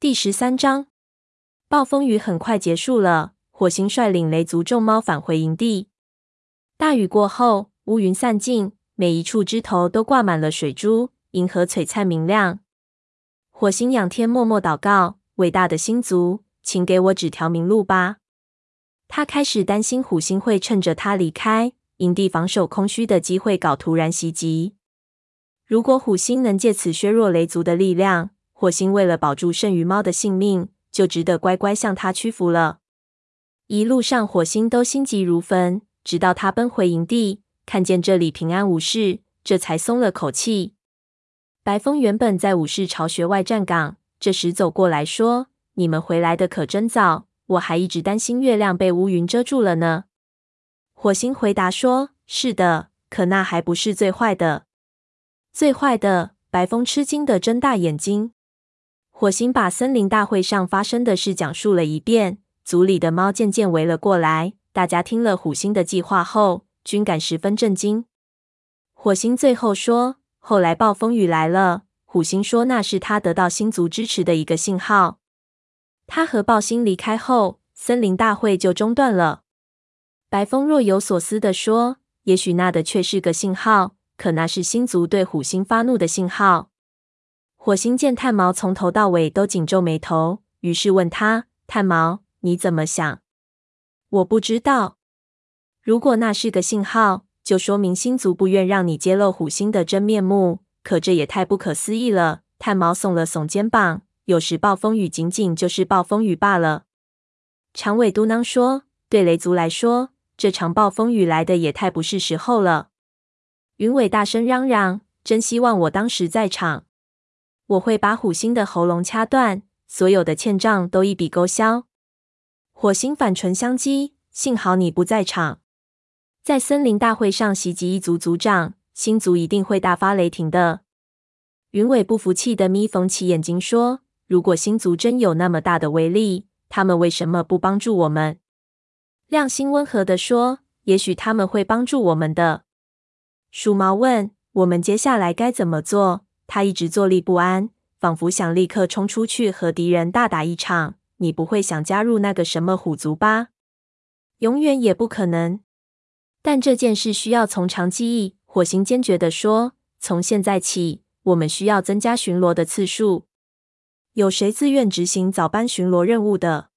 第十三章，暴风雨很快结束了。火星率领雷族众猫返回营地。大雨过后，乌云散尽，每一处枝头都挂满了水珠，银河璀璨明亮。火星仰天默默祷告：“伟大的星族，请给我指条明路吧。”他开始担心虎星会趁着他离开营地防守空虚的机会搞突然袭击。如果虎星能借此削弱雷族的力量，火星为了保住剩余猫的性命，就值得乖乖向他屈服了。一路上，火星都心急如焚，直到他奔回营地，看见这里平安无事，这才松了口气。白风原本在武士巢穴外站岗，这时走过来说：“你们回来的可真早，我还一直担心月亮被乌云遮住了呢。”火星回答说：“是的，可那还不是最坏的。最坏的。”白风吃惊地睁大眼睛。火星把森林大会上发生的事讲述了一遍，族里的猫渐渐围了过来。大家听了火星的计划后，均感十分震惊。火星最后说：“后来暴风雨来了。”火星说：“那是他得到星族支持的一个信号。”他和暴星离开后，森林大会就中断了。白风若有所思地说：“也许那的确是个信号，可那是星族对火星发怒的信号。”火星见炭毛从头到尾都紧皱眉头，于是问他：“炭毛，你怎么想？”“我不知道。如果那是个信号，就说明星族不愿让你揭露火星的真面目。可这也太不可思议了。”炭毛耸了耸肩膀：“有时暴风雨仅仅就是暴风雨罢了。”长尾嘟囔说：“对雷族来说，这场暴风雨来的也太不是时候了。”云尾大声嚷嚷：“真希望我当时在场。”我会把火星的喉咙掐断，所有的欠账都一笔勾销。火星反唇相讥：“幸好你不在场，在森林大会上袭击一族族长，星族一定会大发雷霆的。”云尾不服气的眯缝起眼睛说：“如果星族真有那么大的威力，他们为什么不帮助我们？”亮星温和地说：“也许他们会帮助我们的。”鼠毛问：“我们接下来该怎么做？”他一直坐立不安，仿佛想立刻冲出去和敌人大打一场。你不会想加入那个什么虎族吧？永远也不可能。但这件事需要从长计议。火星坚决地说：“从现在起，我们需要增加巡逻的次数。有谁自愿执行早班巡逻任务的？”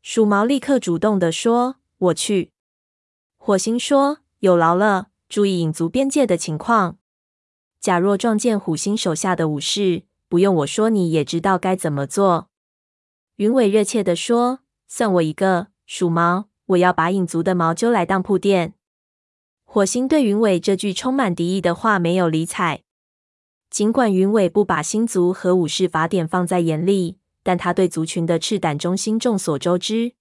鼠毛立刻主动地说：“我去。”火星说：“有劳了，注意影族边界的情况。”假若撞见虎星手下的武士，不用我说，你也知道该怎么做。云伟热切地说：“算我一个。”鼠毛，我要把影族的毛揪来当铺垫。火星对云伟这句充满敌意的话没有理睬。尽管云伟不把星族和武士法典放在眼里，但他对族群的赤胆忠心众所周知。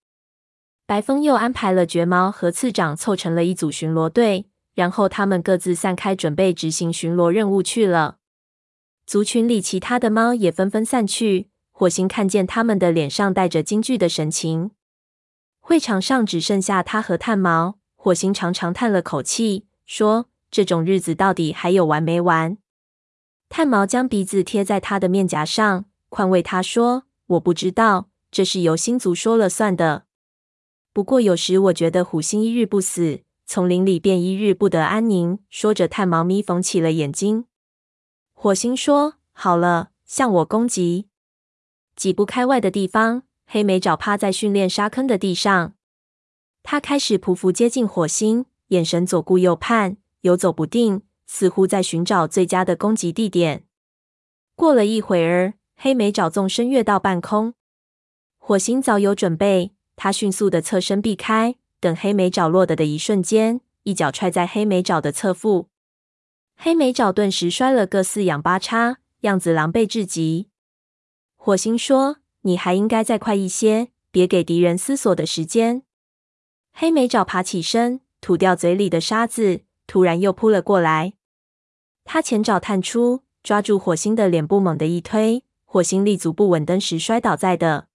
白风又安排了绝毛和次长凑成了一组巡逻队。然后他们各自散开，准备执行巡逻任务去了。族群里其他的猫也纷纷散去。火星看见他们的脸上带着惊惧的神情。会场上只剩下他和炭毛。火星长长叹了口气，说：“这种日子到底还有完没完？”炭毛将鼻子贴在他的面颊上，宽慰他说：“我不知道，这是由星族说了算的。不过有时我觉得火星一日不死。”丛林里便一日不得安宁。说着，炭毛咪缝起了眼睛。火星说：“好了，向我攻击。”几步开外的地方，黑莓爪趴在训练沙坑的地上。他开始匍匐接近火星，眼神左顾右盼，游走不定，似乎在寻找最佳的攻击地点。过了一会儿，黑莓爪纵身跃到半空。火星早有准备，他迅速的侧身避开。等黑莓爪落的的一瞬间，一脚踹在黑莓爪的侧腹，黑莓爪顿时摔了个四仰八叉，样子狼狈至极。火星说：“你还应该再快一些，别给敌人思索的时间。”黑莓爪爬起身，吐掉嘴里的沙子，突然又扑了过来。他前爪探出，抓住火星的脸部，猛地一推，火星立足不稳，登时摔倒在地。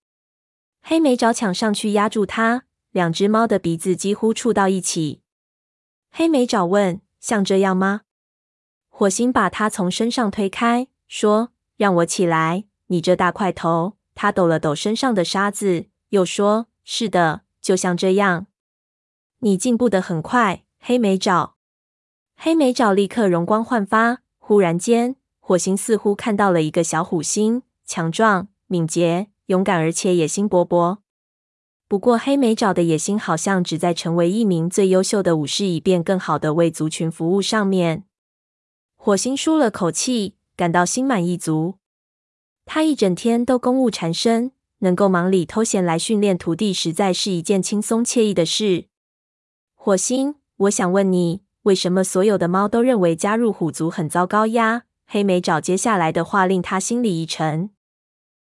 黑莓爪抢上去压住他。两只猫的鼻子几乎触到一起。黑莓爪问：“像这样吗？”火星把它从身上推开，说：“让我起来，你这大块头。”他抖了抖身上的沙子，又说：“是的，就像这样。你进步的很快，黑莓爪。”黑莓爪立刻容光焕发。忽然间，火星似乎看到了一个小虎星，强壮、敏捷、勇敢，而且野心勃勃。不过，黑莓爪的野心好像只在成为一名最优秀的武士，以便更好的为族群服务上面。火星舒了口气，感到心满意足。他一整天都公务缠身，能够忙里偷闲来训练徒弟，实在是一件轻松惬意的事。火星，我想问你，为什么所有的猫都认为加入虎族很糟糕呀？黑莓爪接下来的话令他心里一沉。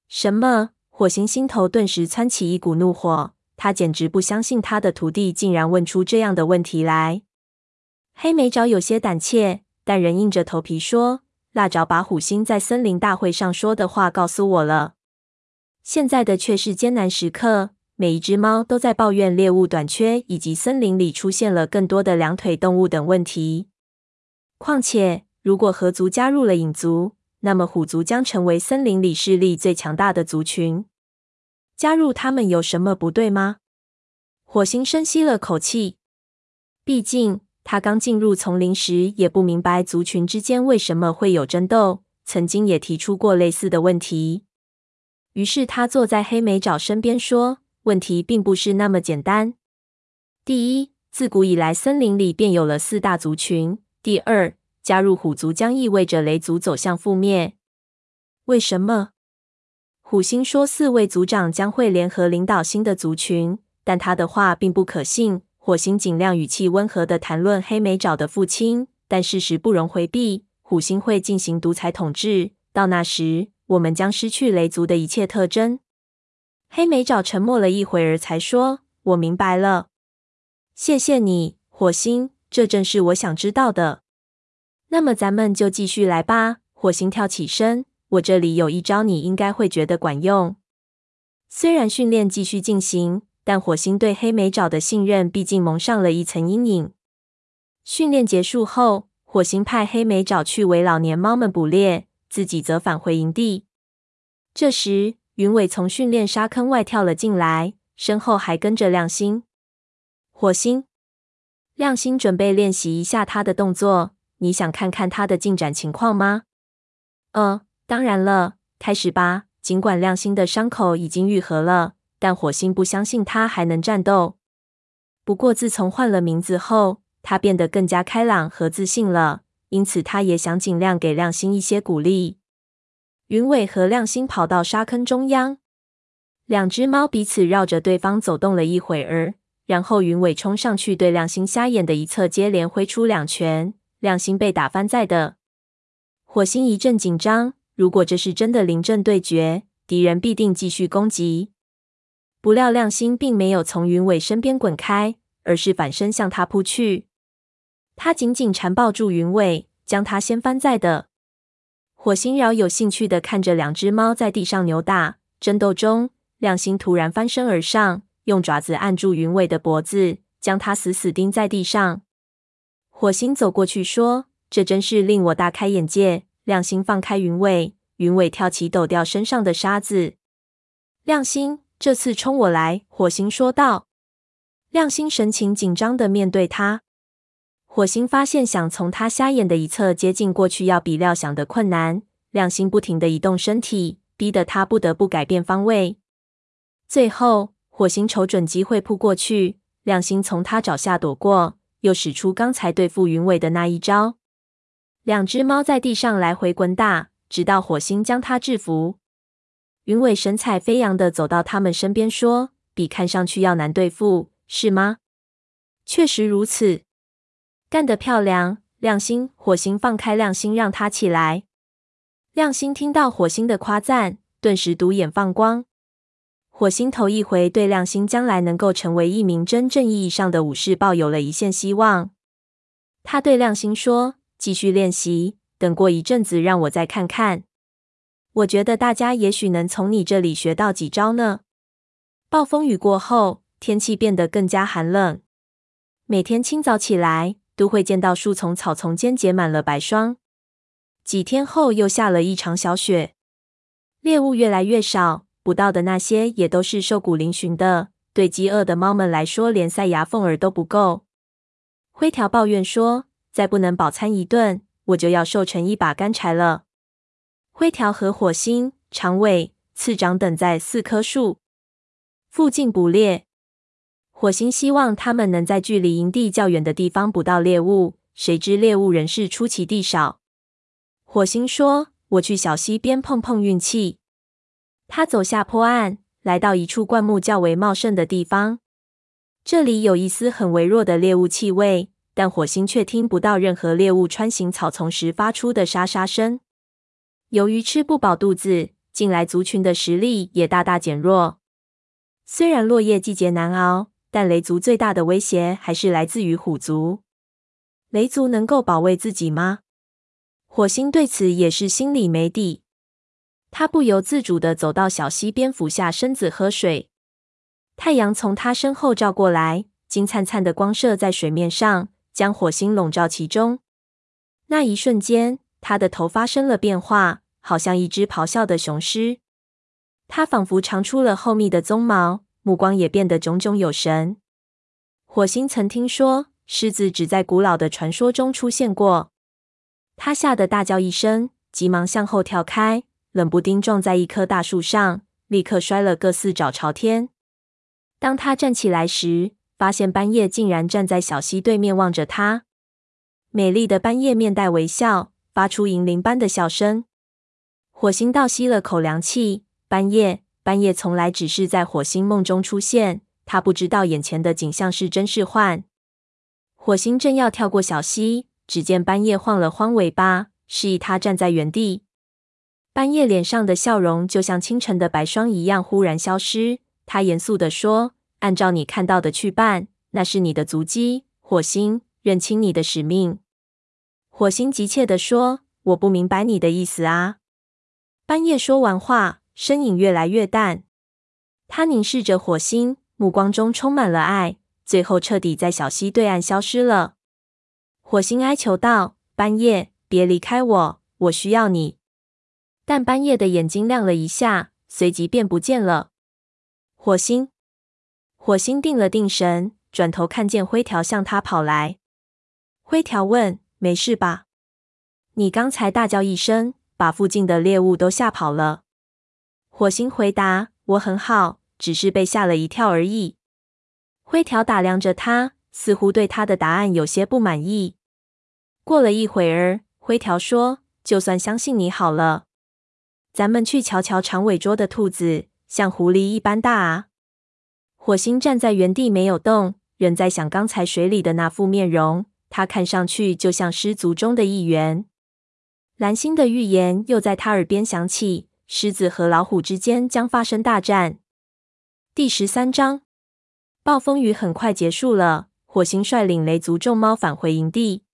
什么？火星心头顿时窜起一股怒火，他简直不相信他的徒弟竟然问出这样的问题来。黑莓爪有些胆怯，但仍硬着头皮说：“腊爪把虎星在森林大会上说的话告诉我了。现在的却是艰难时刻，每一只猫都在抱怨猎物短缺，以及森林里出现了更多的两腿动物等问题。况且，如果河族加入了影族，那么虎族将成为森林里势力最强大的族群。加入他们有什么不对吗？火星深吸了口气，毕竟他刚进入丛林时也不明白族群之间为什么会有争斗，曾经也提出过类似的问题。于是他坐在黑莓爪身边说：“问题并不是那么简单。第一，自古以来森林里便有了四大族群。第二。”加入虎族将意味着雷族走向覆灭。为什么？虎星说四位族长将会联合领导新的族群，但他的话并不可信。火星尽量语气温和地谈论黑莓爪的父亲，但事实不容回避。虎星会进行独裁统治，到那时，我们将失去雷族的一切特征。黑莓爪沉默了一会儿，才说：“我明白了，谢谢你，火星。这正是我想知道的。”那么咱们就继续来吧。火星跳起身，我这里有一招，你应该会觉得管用。虽然训练继续进行，但火星对黑莓爪的信任毕竟蒙上了一层阴影。训练结束后，火星派黑莓爪去为老年猫们捕猎，自己则返回营地。这时，云尾从训练沙坑外跳了进来，身后还跟着亮星。火星，亮星准备练习一下他的动作。你想看看他的进展情况吗？呃，当然了，开始吧。尽管亮星的伤口已经愈合了，但火星不相信他还能战斗。不过自从换了名字后，他变得更加开朗和自信了，因此他也想尽量给亮星一些鼓励。云尾和亮星跑到沙坑中央，两只猫彼此绕着对方走动了一会儿，然后云尾冲上去对亮星瞎眼的一侧接连挥出两拳。亮星被打翻在地，火星一阵紧张。如果这是真的临阵对决，敌人必定继续攻击。不料亮星并没有从云尾身边滚开，而是反身向他扑去。他紧紧缠抱住云尾，将他掀翻在地。火星饶有兴趣的看着两只猫在地上扭打争斗中。亮星突然翻身而上，用爪子按住云尾的脖子，将他死死钉在地上。火星走过去说：“这真是令我大开眼界。”亮星放开云尾，云尾跳起，抖掉身上的沙子。亮星，这次冲我来！”火星说道。亮星神情紧张的面对他。火星发现想从他瞎眼的一侧接近过去，要比料想的困难。亮星不停地移动身体，逼得他不得不改变方位。最后，火星瞅准机会扑过去，亮星从他爪下躲过。又使出刚才对付云尾的那一招，两只猫在地上来回滚打，直到火星将它制服。云尾神采飞扬的走到他们身边，说：“比看上去要难对付，是吗？”“确实如此。”“干得漂亮，亮星！”火星放开亮星，让他起来。亮星听到火星的夸赞，顿时独眼放光。火星头一回对亮星将来能够成为一名真正意义上的武士抱有了一线希望。他对亮星说：“继续练习，等过一阵子让我再看看。我觉得大家也许能从你这里学到几招呢。”暴风雨过后，天气变得更加寒冷。每天清早起来，都会见到树丛、草丛间结满了白霜。几天后，又下了一场小雪，猎物越来越少。捕到的那些也都是瘦骨嶙峋的。对饥饿的猫们来说，连塞牙缝儿都不够。灰条抱怨说：“再不能饱餐一顿，我就要瘦成一把干柴了。”灰条和火星、长尾、刺长等在四棵树附近捕猎。火星希望他们能在距离营地较远的地方捕到猎物，谁知猎物仍是出奇地少。火星说：“我去小溪边碰碰运气。”他走下坡岸。来到一处灌木较为茂盛的地方，这里有一丝很微弱的猎物气味，但火星却听不到任何猎物穿行草丛时发出的沙沙声。由于吃不饱肚子，近来族群的实力也大大减弱。虽然落叶季节难熬，但雷族最大的威胁还是来自于虎族。雷族能够保卫自己吗？火星对此也是心里没底。他不由自主地走到小溪边，俯下身子喝水。太阳从他身后照过来，金灿灿的光射在水面上，将火星笼罩其中。那一瞬间，他的头发生了变化，好像一只咆哮的雄狮。他仿佛长出了厚密的鬃毛，目光也变得炯炯有神。火星曾听说，狮子只在古老的传说中出现过。他吓得大叫一声，急忙向后跳开。冷不丁撞在一棵大树上，立刻摔了个四脚朝天。当他站起来时，发现斑叶竟然站在小溪对面望着他。美丽的斑叶面带微笑，发出银铃般的笑声。火星倒吸了口凉气。斑叶，斑叶从来只是在火星梦中出现，他不知道眼前的景象是真是幻。火星正要跳过小溪，只见斑叶晃了晃尾巴，示意他站在原地。半夜脸上的笑容就像清晨的白霜一样忽然消失。他严肃地说：“按照你看到的去办，那是你的足迹。”火星，认清你的使命。火星急切地说：“我不明白你的意思啊！”半夜说完话，身影越来越淡。他凝视着火星，目光中充满了爱，最后彻底在小溪对岸消失了。火星哀求道：“半夜，别离开我，我需要你。”但半夜的眼睛亮了一下，随即便不见了。火星，火星定了定神，转头看见灰条向他跑来。灰条问：“没事吧？你刚才大叫一声，把附近的猎物都吓跑了。”火星回答：“我很好，只是被吓了一跳而已。”灰条打量着他，似乎对他的答案有些不满意。过了一会儿，灰条说：“就算相信你好了。”咱们去瞧瞧长尾啄的兔子，像狐狸一般大啊！火星站在原地没有动，仍在想刚才水里的那副面容。他看上去就像狮族中的一员。蓝星的预言又在他耳边响起：狮子和老虎之间将发生大战。第十三章，暴风雨很快结束了。火星率领雷族众猫返回营地。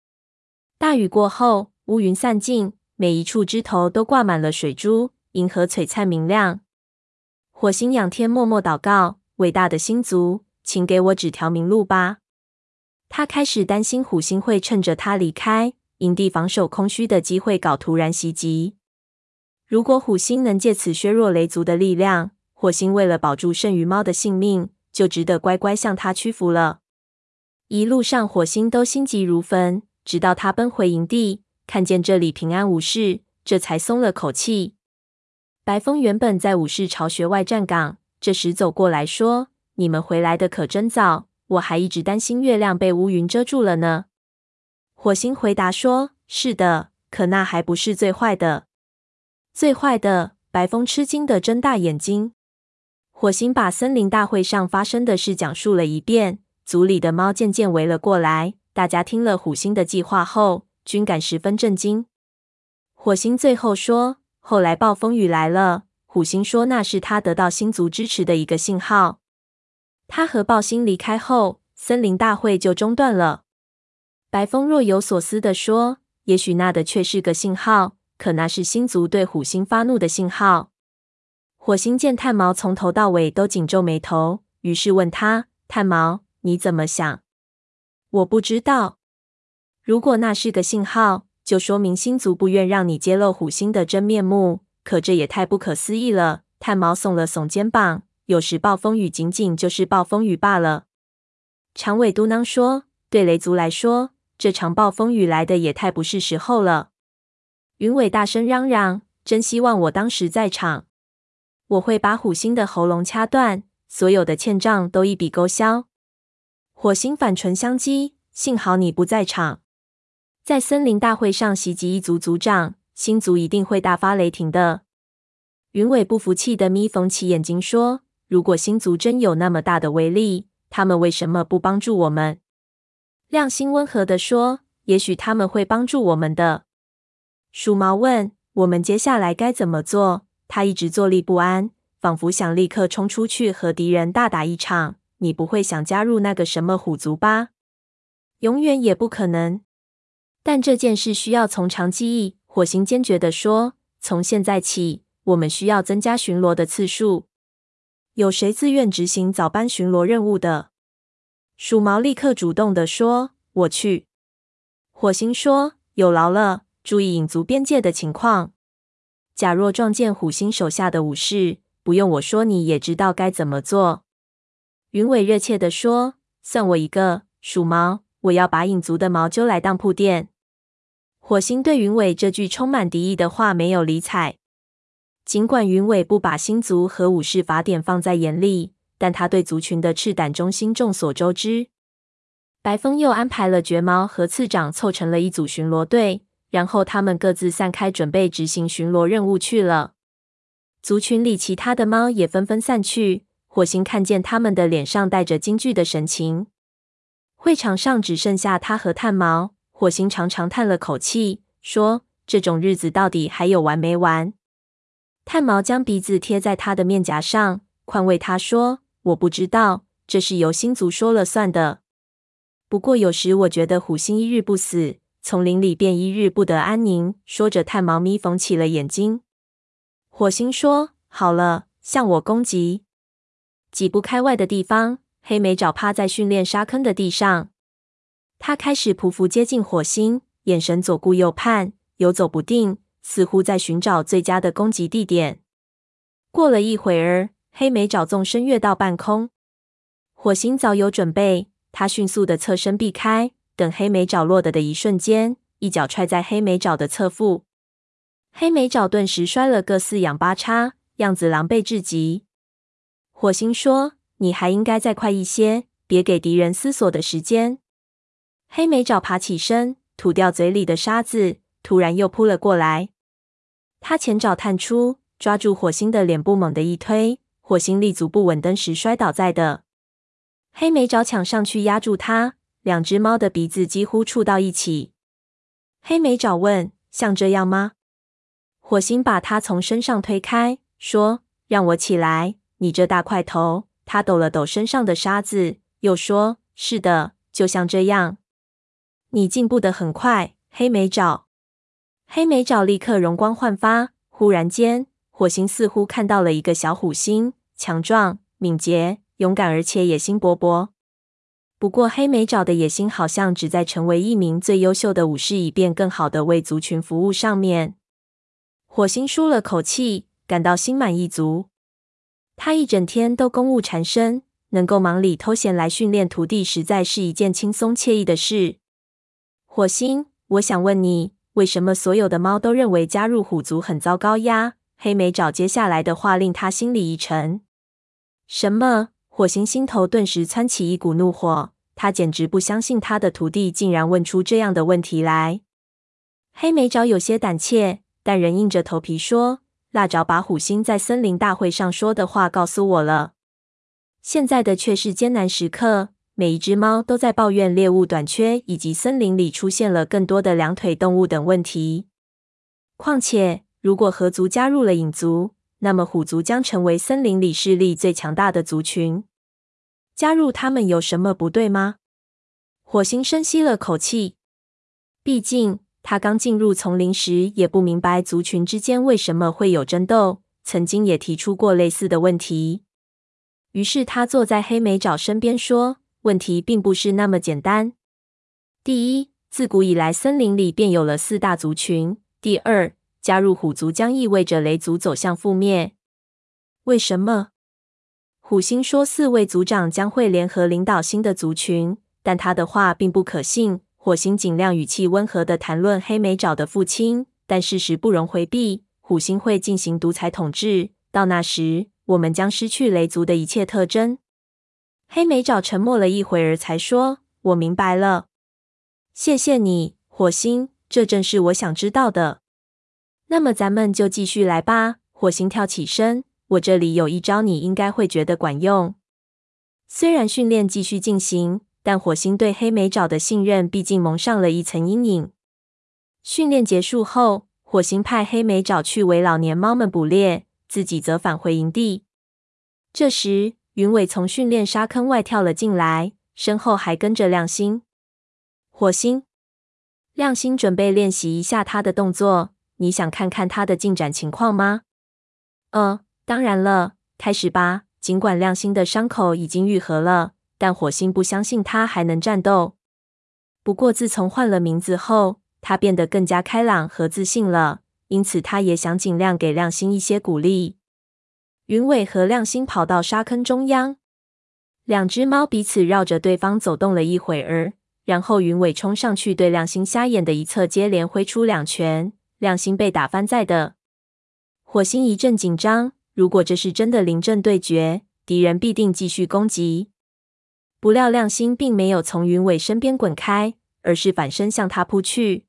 大雨过后，乌云散尽。每一处枝头都挂满了水珠，银河璀璨明亮。火星仰天默默祷告：“伟大的星族，请给我指条明路吧。”他开始担心虎星会趁着他离开营地防守空虚的机会搞突然袭击。如果虎星能借此削弱雷族的力量，火星为了保住剩余猫的性命，就值得乖乖向他屈服了。一路上，火星都心急如焚，直到他奔回营地。看见这里平安无事，这才松了口气。白风原本在武士巢穴外站岗，这时走过来说：“你们回来的可真早，我还一直担心月亮被乌云遮住了呢。”火星回答说：“是的，可那还不是最坏的。最坏的。”白风吃惊的睁大眼睛。火星把森林大会上发生的事讲述了一遍，族里的猫渐渐围了过来。大家听了火星的计划后，均感十分震惊。火星最后说：“后来暴风雨来了。”虎星说：“那是他得到星族支持的一个信号。”他和暴星离开后，森林大会就中断了。白风若有所思地说：“也许那的确是个信号，可那是星族对火星发怒的信号。”火星见炭毛从头到尾都紧皱眉头，于是问他：“炭毛，你怎么想？”“我不知道。”如果那是个信号，就说明星族不愿让你揭露虎星的真面目。可这也太不可思议了。炭毛耸了耸肩膀。有时暴风雨仅仅就是暴风雨罢了。长尾嘟囔说：“对雷族来说，这场暴风雨来的也太不是时候了。”云尾大声嚷嚷：“真希望我当时在场！我会把虎星的喉咙掐断，所有的欠账都一笔勾销。”火星反唇相讥：“幸好你不在场，在森林大会上袭击一族族长，星族一定会大发雷霆的。”云尾不服气的眯缝起眼睛说。如果星族真有那么大的威力，他们为什么不帮助我们？亮星温和地说：“也许他们会帮助我们的。”鼠毛问：“我们接下来该怎么做？”他一直坐立不安，仿佛想立刻冲出去和敌人大打一场。你不会想加入那个什么虎族吧？永远也不可能。但这件事需要从长计议。火星坚决地说：“从现在起，我们需要增加巡逻的次数。”有谁自愿执行早班巡逻任务的？鼠毛立刻主动地说：“我去。”火星说：“有劳了，注意影族边界的情况。假若撞见虎星手下的武士，不用我说，你也知道该怎么做。”云尾热切地说：“算我一个。”鼠毛，我要把影族的毛揪来当铺垫。火星对云尾这句充满敌意的话没有理睬。尽管云尾不把星族和武士法典放在眼里，但他对族群的赤胆忠心众所周知。白风又安排了绝猫和次长凑成了一组巡逻队，然后他们各自散开，准备执行巡逻任务去了。族群里其他的猫也纷纷散去。火星看见他们的脸上带着惊惧的神情。会场上只剩下他和炭毛。火星长长叹了口气，说：“这种日子到底还有完没完？”炭毛将鼻子贴在他的面颊上，宽慰他说：“我不知道，这是由星族说了算的。不过有时我觉得虎星一日不死，丛林里便一日不得安宁。”说着，炭毛眯缝起了眼睛。火星说：“好了，向我攻击。”几步开外的地方，黑莓爪趴在训练沙坑的地上，它开始匍匐接近火星，眼神左顾右盼，游走不定。似乎在寻找最佳的攻击地点。过了一会儿，黑莓爪纵身跃到半空。火星早有准备，他迅速的侧身避开，等黑莓爪落得的一瞬间，一脚踹在黑莓爪的侧腹。黑莓爪顿时摔了个四仰八叉，样子狼狈至极。火星说：“你还应该再快一些，别给敌人思索的时间。”黑莓爪爬起身，吐掉嘴里的沙子，突然又扑了过来。他前爪探出，抓住火星的脸部，猛地一推，火星立足不稳，登时摔倒在地。黑莓爪抢上去压住他，两只猫的鼻子几乎触到一起。黑莓爪问：“像这样吗？”火星把他从身上推开，说：“让我起来，你这大块头。”他抖了抖身上的沙子，又说：“是的，就像这样。”你进步的很快，黑莓爪。黑莓爪立刻容光焕发。忽然间，火星似乎看到了一个小虎星，强壮、敏捷、勇敢，而且野心勃勃。不过，黑莓爪的野心好像只在成为一名最优秀的武士，以便更好的为族群服务上面。火星舒了口气，感到心满意足。他一整天都公务缠身，能够忙里偷闲来训练徒弟，实在是一件轻松惬意的事。火星，我想问你。为什么所有的猫都认为加入虎族很糟糕呀？黑莓爪接下来的话令他心里一沉。什么？火星心头顿时窜起一股怒火，他简直不相信他的徒弟竟然问出这样的问题来。黑莓爪有些胆怯，但仍硬着头皮说：“腊爪把虎星在森林大会上说的话告诉我了。现在的却是艰难时刻。”每一只猫都在抱怨猎物短缺，以及森林里出现了更多的两腿动物等问题。况且，如果河族加入了影族，那么虎族将成为森林里势力最强大的族群。加入他们有什么不对吗？火星深吸了口气，毕竟他刚进入丛林时也不明白族群之间为什么会有争斗，曾经也提出过类似的问题。于是他坐在黑莓爪身边说。问题并不是那么简单。第一，自古以来森林里便有了四大族群。第二，加入虎族将意味着雷族走向覆灭。为什么？虎星说，四位族长将会联合领导新的族群，但他的话并不可信。火星尽量语气温和地谈论黑莓沼的父亲，但事实不容回避。虎星会进行独裁统治，到那时，我们将失去雷族的一切特征。黑莓沼沉默了一会儿，才说：“我明白了，谢谢你，火星。这正是我想知道的。那么，咱们就继续来吧。”火星跳起身。我这里有一招，你应该会觉得管用。虽然训练继续进行，但火星对黑莓爪的信任毕竟蒙上了一层阴影。训练结束后，火星派黑莓爪去为老年猫们捕猎，自己则返回营地。这时，云尾从训练沙坑外跳了进来，身后还跟着亮星。火星，亮星准备练习一下他的动作。你想看看他的进展情况吗？嗯。当然了，开始吧。尽管亮星的伤口已经愈合了，但火星不相信他还能战斗。不过，自从换了名字后，他变得更加开朗和自信了，因此他也想尽量给亮星一些鼓励。云尾和亮星跑到沙坑中央，两只猫彼此绕着对方走动了一会儿，然后云尾冲上去对亮星瞎眼的一侧接连挥出两拳，亮星被打翻在地。火星一阵紧张。如果这是真的临阵对决，敌人必定继续攻击。不料亮星并没有从云尾身边滚开，而是反身向他扑去。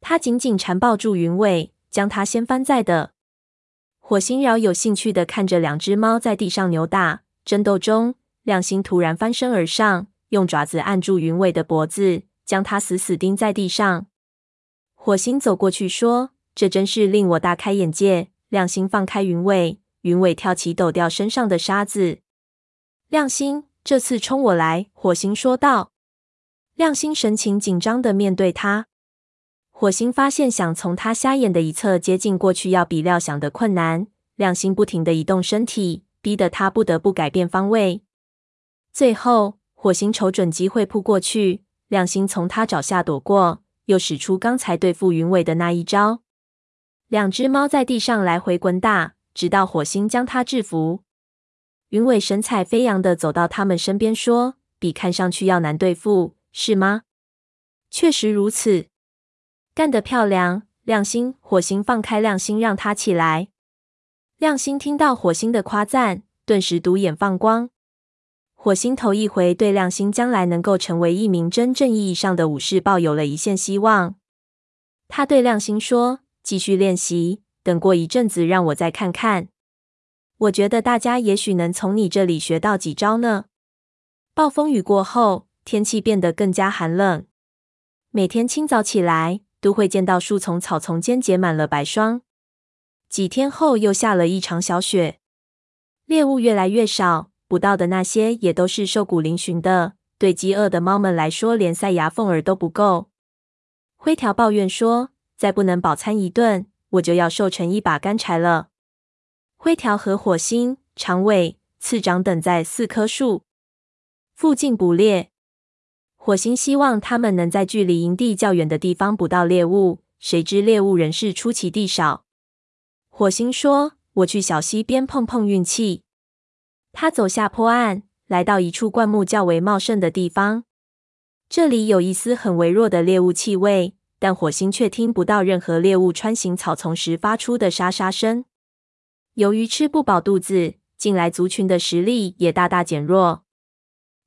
他紧紧缠抱住云尾，将他掀翻在地。火星饶有兴趣地看着两只猫在地上扭打争斗中。亮星突然翻身而上，用爪子按住云尾的脖子，将他死死钉在地上。火星走过去说：“这真是令我大开眼界。”亮星放开云尾，云尾跳起，抖掉身上的沙子。亮星，这次冲我来！火星说道。亮星神情紧张的面对他。火星发现想从他瞎眼的一侧接近过去，要比料想的困难。亮星不停的移动身体，逼得他不得不改变方位。最后，火星瞅准机会扑过去，亮星从他爪下躲过，又使出刚才对付云尾的那一招。两只猫在地上来回滚打，直到火星将它制服。云尾神采飞扬地走到他们身边，说：“比看上去要难对付，是吗？”“确实如此。”“干得漂亮，亮星！”火星放开亮星，让他起来。亮星听到火星的夸赞，顿时独眼放光。火星头一回对亮星将来能够成为一名真正意义上的武士抱有了一线希望。他对亮星说。继续练习，等过一阵子，让我再看看。我觉得大家也许能从你这里学到几招呢。暴风雨过后，天气变得更加寒冷。每天清早起来，都会见到树丛、草丛间结满了白霜。几天后，又下了一场小雪。猎物越来越少，捕到的那些也都是瘦骨嶙峋的。对饥饿的猫们来说，连塞牙缝儿都不够。灰条抱怨说。再不能饱餐一顿，我就要瘦成一把干柴了。灰条和火星、长尾、次长等在四棵树附近捕猎。火星希望他们能在距离营地较远的地方捕到猎物，谁知猎物仍是出奇地少。火星说：“我去小溪边碰碰运气。”他走下坡岸，来到一处灌木较为茂盛的地方，这里有一丝很微弱的猎物气味。但火星却听不到任何猎物穿行草丛时发出的沙沙声。由于吃不饱肚子，近来族群的实力也大大减弱。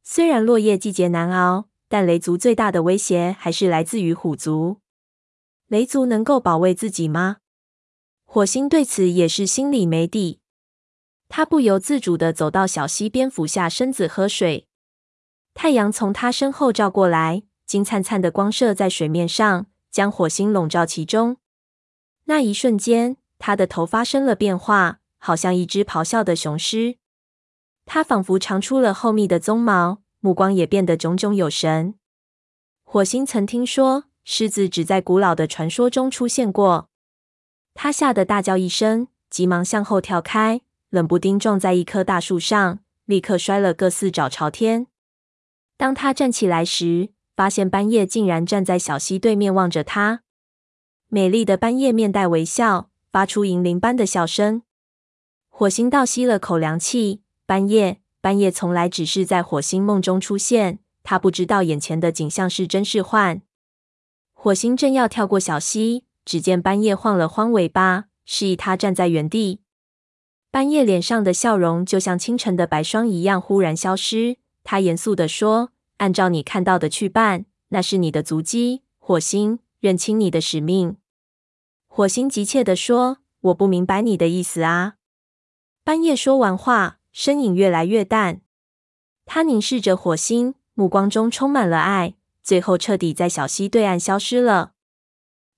虽然落叶季节难熬，但雷族最大的威胁还是来自于虎族。雷族能够保卫自己吗？火星对此也是心里没底。他不由自主地走到小溪边，俯下身子喝水。太阳从他身后照过来，金灿灿的光射在水面上。将火星笼罩其中，那一瞬间，他的头发生了变化，好像一只咆哮的雄狮。他仿佛长出了厚密的鬃毛，目光也变得炯炯有神。火星曾听说，狮子只在古老的传说中出现过。他吓得大叫一声，急忙向后跳开，冷不丁撞在一棵大树上，立刻摔了个四脚朝天。当他站起来时，发现斑叶竟然站在小溪对面望着他，美丽的斑叶面带微笑，发出银铃般的笑声。火星倒吸了口凉气。半夜，半夜从来只是在火星梦中出现，他不知道眼前的景象是真是幻。火星正要跳过小溪，只见半夜晃了晃尾巴，示意他站在原地。半夜脸上的笑容就像清晨的白霜一样忽然消失。他严肃地说：“按照你看到的去办，那是你的足迹。”火星，认清你的使命。火星急切地说：“我不明白你的意思啊！”斑叶说完话，身影越来越淡。他凝视着火星，目光中充满了爱，最后彻底在小溪对岸消失了。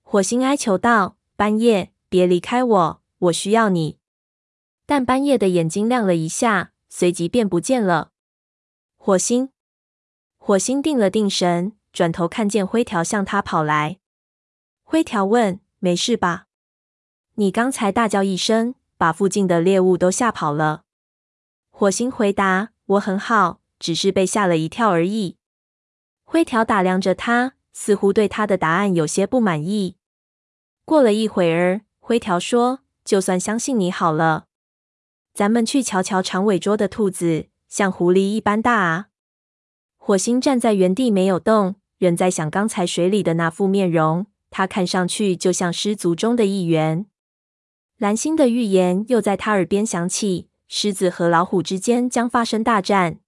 火星哀求道：“斑叶，别离开我，我需要你。”但斑叶的眼睛亮了一下，随即便不见了。火星，火星定了定神。转头看见灰条向他跑来，灰条问：“没事吧？你刚才大叫一声，把附近的猎物都吓跑了。”火星回答：“我很好，只是被吓了一跳而已。”灰条打量着他，似乎对他的答案有些不满意。过了一会儿，灰条说：“就算相信你好了，咱们去瞧瞧长尾啄的兔子，像狐狸一般大啊。”火星站在原地没有动。仍在想刚才水里的那副面容，他看上去就像狮族中的一员。蓝星的预言又在他耳边响起：狮子和老虎之间将发生大战。